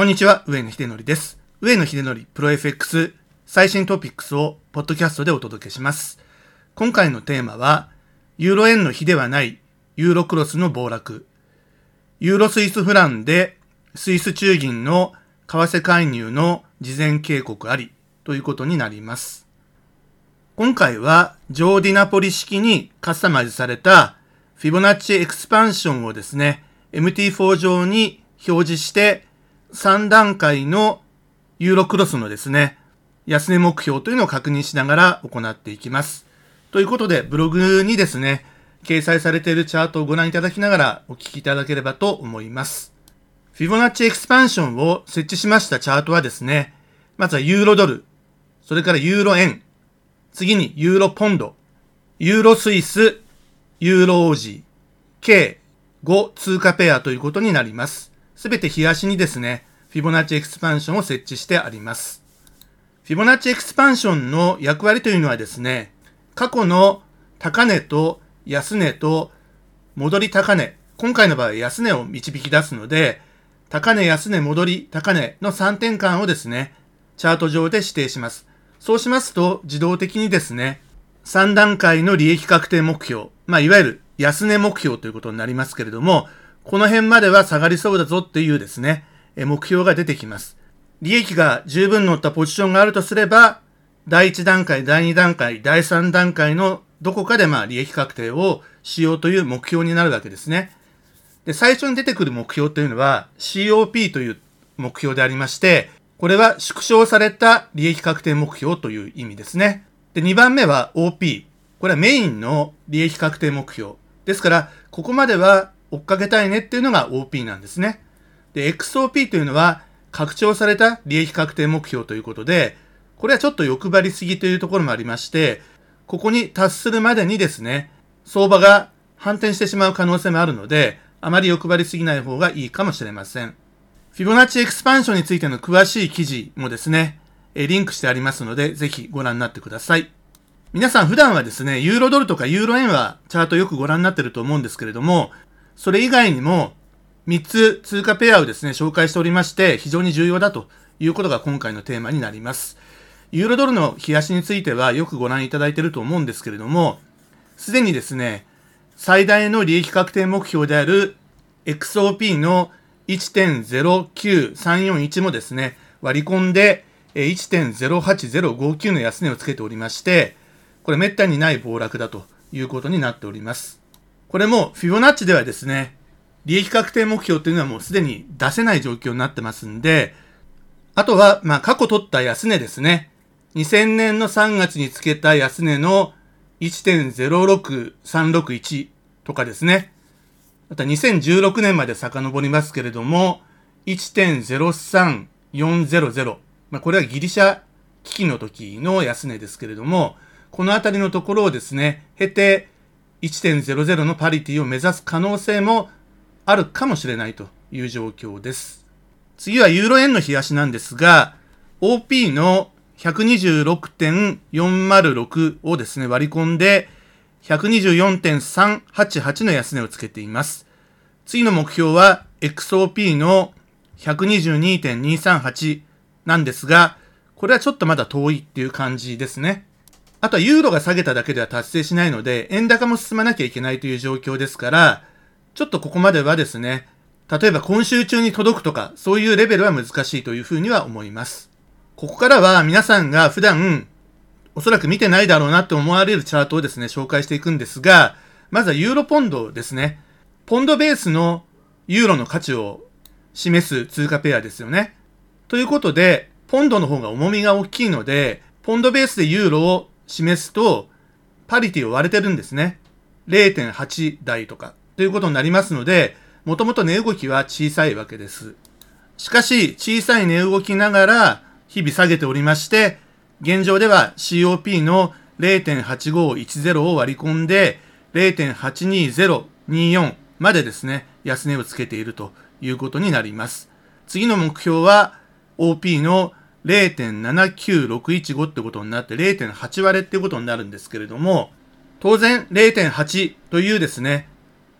こんにちは、上野秀則です。上野秀則プロ FX 最新トピックスをポッドキャストでお届けします。今回のテーマは、ユーロ円の比ではないユーロクロスの暴落。ユーロスイスフランでスイス中銀の為替介入の事前警告ありということになります。今回はジョーディナポリ式にカスタマイズされたフィボナッチエクスパンションをですね、MT4 上に表示して3段階のユーロクロスのですね、安値目標というのを確認しながら行っていきます。ということで、ブログにですね、掲載されているチャートをご覧いただきながらお聞きいただければと思います。フィボナッチエクスパンションを設置しましたチャートはですね、まずはユーロドル、それからユーロ円、次にユーロポンド、ユーロスイス、ユーロオージー、計5通貨ペアということになります。すべて日足にですね、フィボナッチエクスパンションを設置してあります。フィボナッチエクスパンションの役割というのはですね、過去の高値と安値と戻り高値、今回の場合安値を導き出すので、高値安値戻り高値の3点間をですね、チャート上で指定します。そうしますと自動的にですね、3段階の利益確定目標、まあいわゆる安値目標ということになりますけれども、この辺までは下がりそうだぞっていうですね、目標が出てきます。利益が十分乗ったポジションがあるとすれば、第1段階、第2段階、第3段階のどこかでまあ利益確定をしようという目標になるわけですね。で、最初に出てくる目標というのは COP という目標でありまして、これは縮小された利益確定目標という意味ですね。で、2番目は OP。これはメインの利益確定目標。ですから、ここまでは追っかけたいねっていうのが OP なんですね。で、XOP というのは拡張された利益確定目標ということで、これはちょっと欲張りすぎというところもありまして、ここに達するまでにですね、相場が反転してしまう可能性もあるので、あまり欲張りすぎない方がいいかもしれません。フィボナッチエクスパンションについての詳しい記事もですね、リンクしてありますので、ぜひご覧になってください。皆さん普段はですね、ユーロドルとかユーロ円はチャートよくご覧になってると思うんですけれども、それ以外にも3つ通貨ペアをですね、紹介しておりまして、非常に重要だということが今回のテーマになります。ユーロドルの冷やしについてはよくご覧いただいていると思うんですけれども、すでにですね、最大の利益確定目標である XOP の1.09341もですね、割り込んで1.08059の安値をつけておりまして、これ滅多にない暴落だということになっております。これもフィボナッチではですね、利益確定目標というのはもうすでに出せない状況になってますんで、あとは、まあ、過去取った安値ですね。2000年の3月につけた安値の1.06361とかですね。また2016年まで遡りますけれども、1.03400。まあ、これはギリシャ危機の時の安値ですけれども、このあたりのところをですね、経て1.00のパリティを目指す可能性もあるかもしれないという状況です。次はユーロ円の冷やしなんですが、OP の126.406をですね、割り込んで、124.388の安値をつけています。次の目標は XOP の122.238なんですが、これはちょっとまだ遠いっていう感じですね。あとはユーロが下げただけでは達成しないので、円高も進まなきゃいけないという状況ですから、ちょっとここまではですね、例えば今週中に届くとか、そういうレベルは難しいというふうには思います。ここからは皆さんが普段、おそらく見てないだろうなって思われるチャートをですね、紹介していくんですが、まずはユーロポンドですね。ポンドベースのユーロの価値を示す通貨ペアですよね。ということで、ポンドの方が重みが大きいので、ポンドベースでユーロを示すと、パリティを割れてるんですね。0.8台とか。ということになりますので、もともと値動きは小さいわけです。しかし、小さい値動きながら、日々下げておりまして、現状では COP の0.8510を割り込んで、0.82024までですね、安値をつけているということになります。次の目標は OP の0.79615ってことになって0.8割れってことになるんですけれども、当然0.8というですね、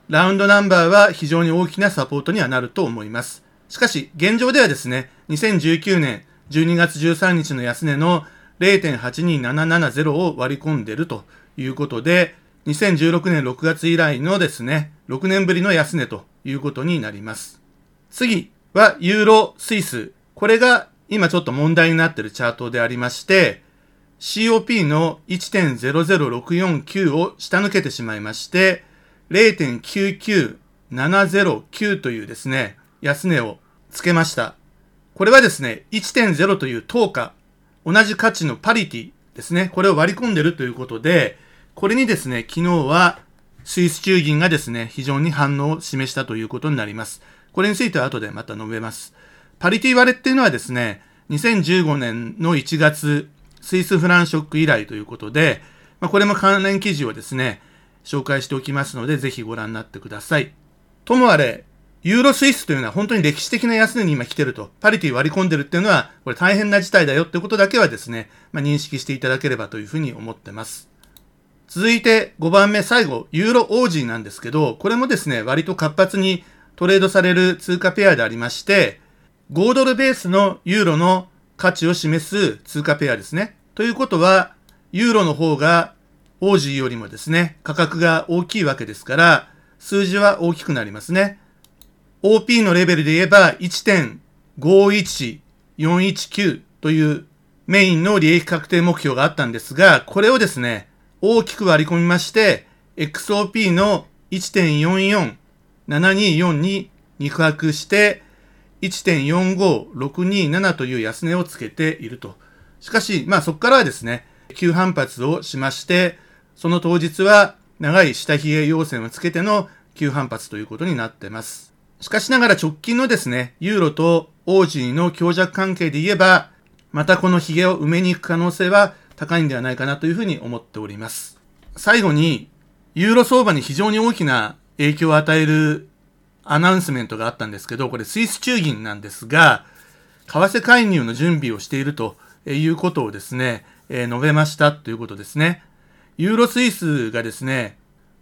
ラウンドナンバーは非常に大きなサポートにはなると思います。しかし、現状ではですね、2019年12月13日の安値の0.82770を割り込んでるということで、2016年6月以来のですね、6年ぶりの安値ということになります。次は、ユーロスイス。これが今ちょっと問題になっているチャートでありまして、COP の1.00649を下抜けてしまいまして、0.99709というですね、安値をつけました。これはですね、1.0という等価、同じ価値のパリティですね、これを割り込んでるということで、これにですね、昨日はスイス中銀がですね、非常に反応を示したということになります。これについては後でまた述べます。パリティ割れっていうのはですね、2015年の1月、スイスフランショック以来ということで、まあ、これも関連記事をですね、紹介しておきますので、ぜひご覧になってください。ともあれ、ユーロスイスというのは本当に歴史的な安値に今来てると、パリティ割り込んでるっていうのは、これ大変な事態だよってことだけはですね、まあ、認識していただければというふうに思ってます。続いて5番目、最後、ユーロオージーなんですけど、これもですね、割と活発にトレードされる通貨ペアでありまして、5ドルベースのユーロの価値を示す通貨ペアですね。ということは、ユーロの方がオージーよりもですね、価格が大きいわけですから、数字は大きくなりますね。OP のレベルで言えば1.51419というメインの利益確定目標があったんですが、これをですね、大きく割り込みまして、XOP の1.44724に肉薄して、1.45627という安値をつけていると。しかし、まあそこからはですね、急反発をしまして、その当日は長い下髭陽線をつけての急反発ということになっています。しかしながら直近のですね、ユーロとオージーの強弱関係で言えば、またこの髭を埋めに行く可能性は高いんではないかなというふうに思っております。最後に、ユーロ相場に非常に大きな影響を与えるアナウンスメントがあったんですけど、これスイス中銀なんですが、為替介入の準備をしているということをですね、えー、述べましたということですね。ユーロスイスがですね、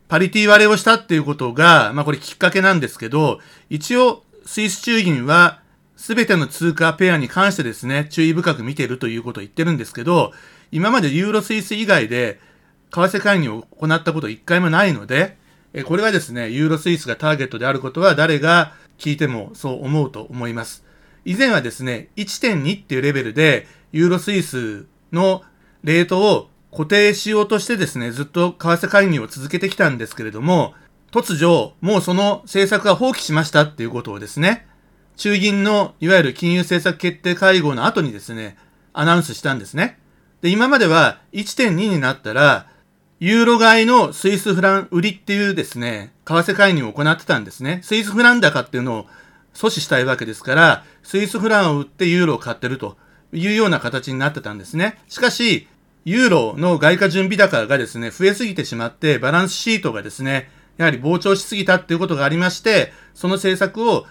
パリティ割れをしたっていうことが、まあこれきっかけなんですけど、一応スイス中銀はすべての通貨ペアに関してですね、注意深く見ているということを言ってるんですけど、今までユーロスイス以外で為替介入を行ったこと一回もないので、えこれはですね、ユーロスイスがターゲットであることは誰が聞いてもそう思うと思います。以前はですね、1.2っていうレベルで、ユーロスイスのレートを固定しようとしてですね、ずっと為替介入を続けてきたんですけれども、突如、もうその政策は放棄しましたっていうことをですね、中銀のいわゆる金融政策決定会合の後にですね、アナウンスしたんですね。で、今までは1.2になったら、ユーロ買いのスイスフラン売りっていうですね、為替介入を行ってたんですね。スイスフラン高っていうのを阻止したいわけですから、スイスフランを売ってユーロを買ってるというような形になってたんですね。しかし、ユーロの外貨準備高がですね、増えすぎてしまって、バランスシートがですね、やはり膨張しすぎたっていうことがありまして、その政策を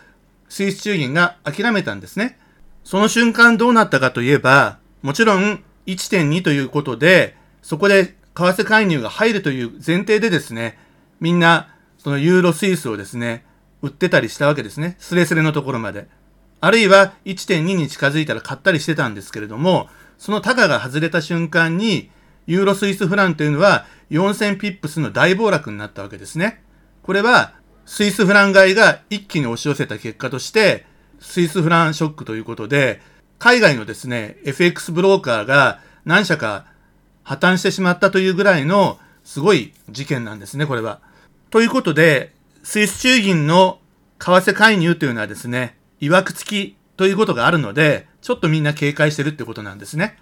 スイス中銀が諦めたんですね。その瞬間どうなったかといえば、もちろん1.2ということで、そこで為替介入が入るという前提でですね、みんな、そのユーロスイスをですね、売ってたりしたわけですね。スレスレのところまで。あるいは1.2に近づいたら買ったりしてたんですけれども、その高が外れた瞬間に、ユーロスイスフランというのは4000ピップスの大暴落になったわけですね。これは、スイスフラン買いが一気に押し寄せた結果として、スイスフランショックということで、海外のですね、FX ブローカーが何社か破綻してしまったというぐらいのすごい事件なんですね、これは。ということで、スイス中銀の為替介入というのはですね、曰く付きということがあるので、ちょっとみんな警戒してるってことなんですね。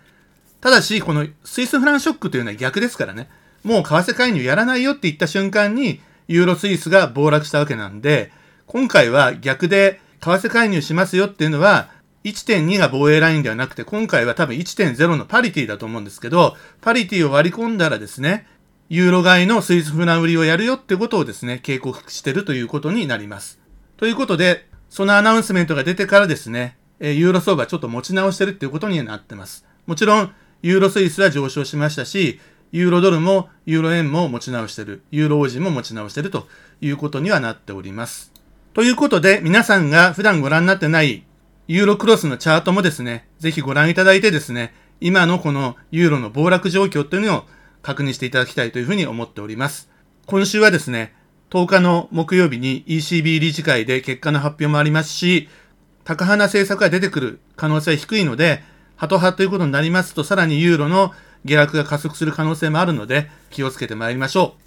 ただし、このスイスフランショックというのは逆ですからね、もう為替介入やらないよって言った瞬間に、ユーロスイスが暴落したわけなんで、今回は逆で為替介入しますよっていうのは、1.2が防衛ラインではなくて、今回は多分1.0のパリティだと思うんですけど、パリティを割り込んだらですね、ユーロ買いのスイス船売りをやるよってことをですね、警告してるということになります。ということで、そのアナウンスメントが出てからですね、ユーロ相場ちょっと持ち直してるっていうことになってます。もちろん、ユーロスイスは上昇しましたし、ユーロドルもユーロ円も持ち直してる、ユーロ王子も持ち直してるということにはなっております。ということで、皆さんが普段ご覧になってないユーロクロスのチャートもですね、ぜひご覧いただいてですね、今のこのユーロの暴落状況というのを確認していただきたいというふうに思っております。今週はですね、10日の木曜日に ECB 理事会で結果の発表もありますし、高派な政策が出てくる可能性は低いので、ハト派ということになりますと、さらにユーロの下落が加速する可能性もあるので、気をつけてまいりましょう。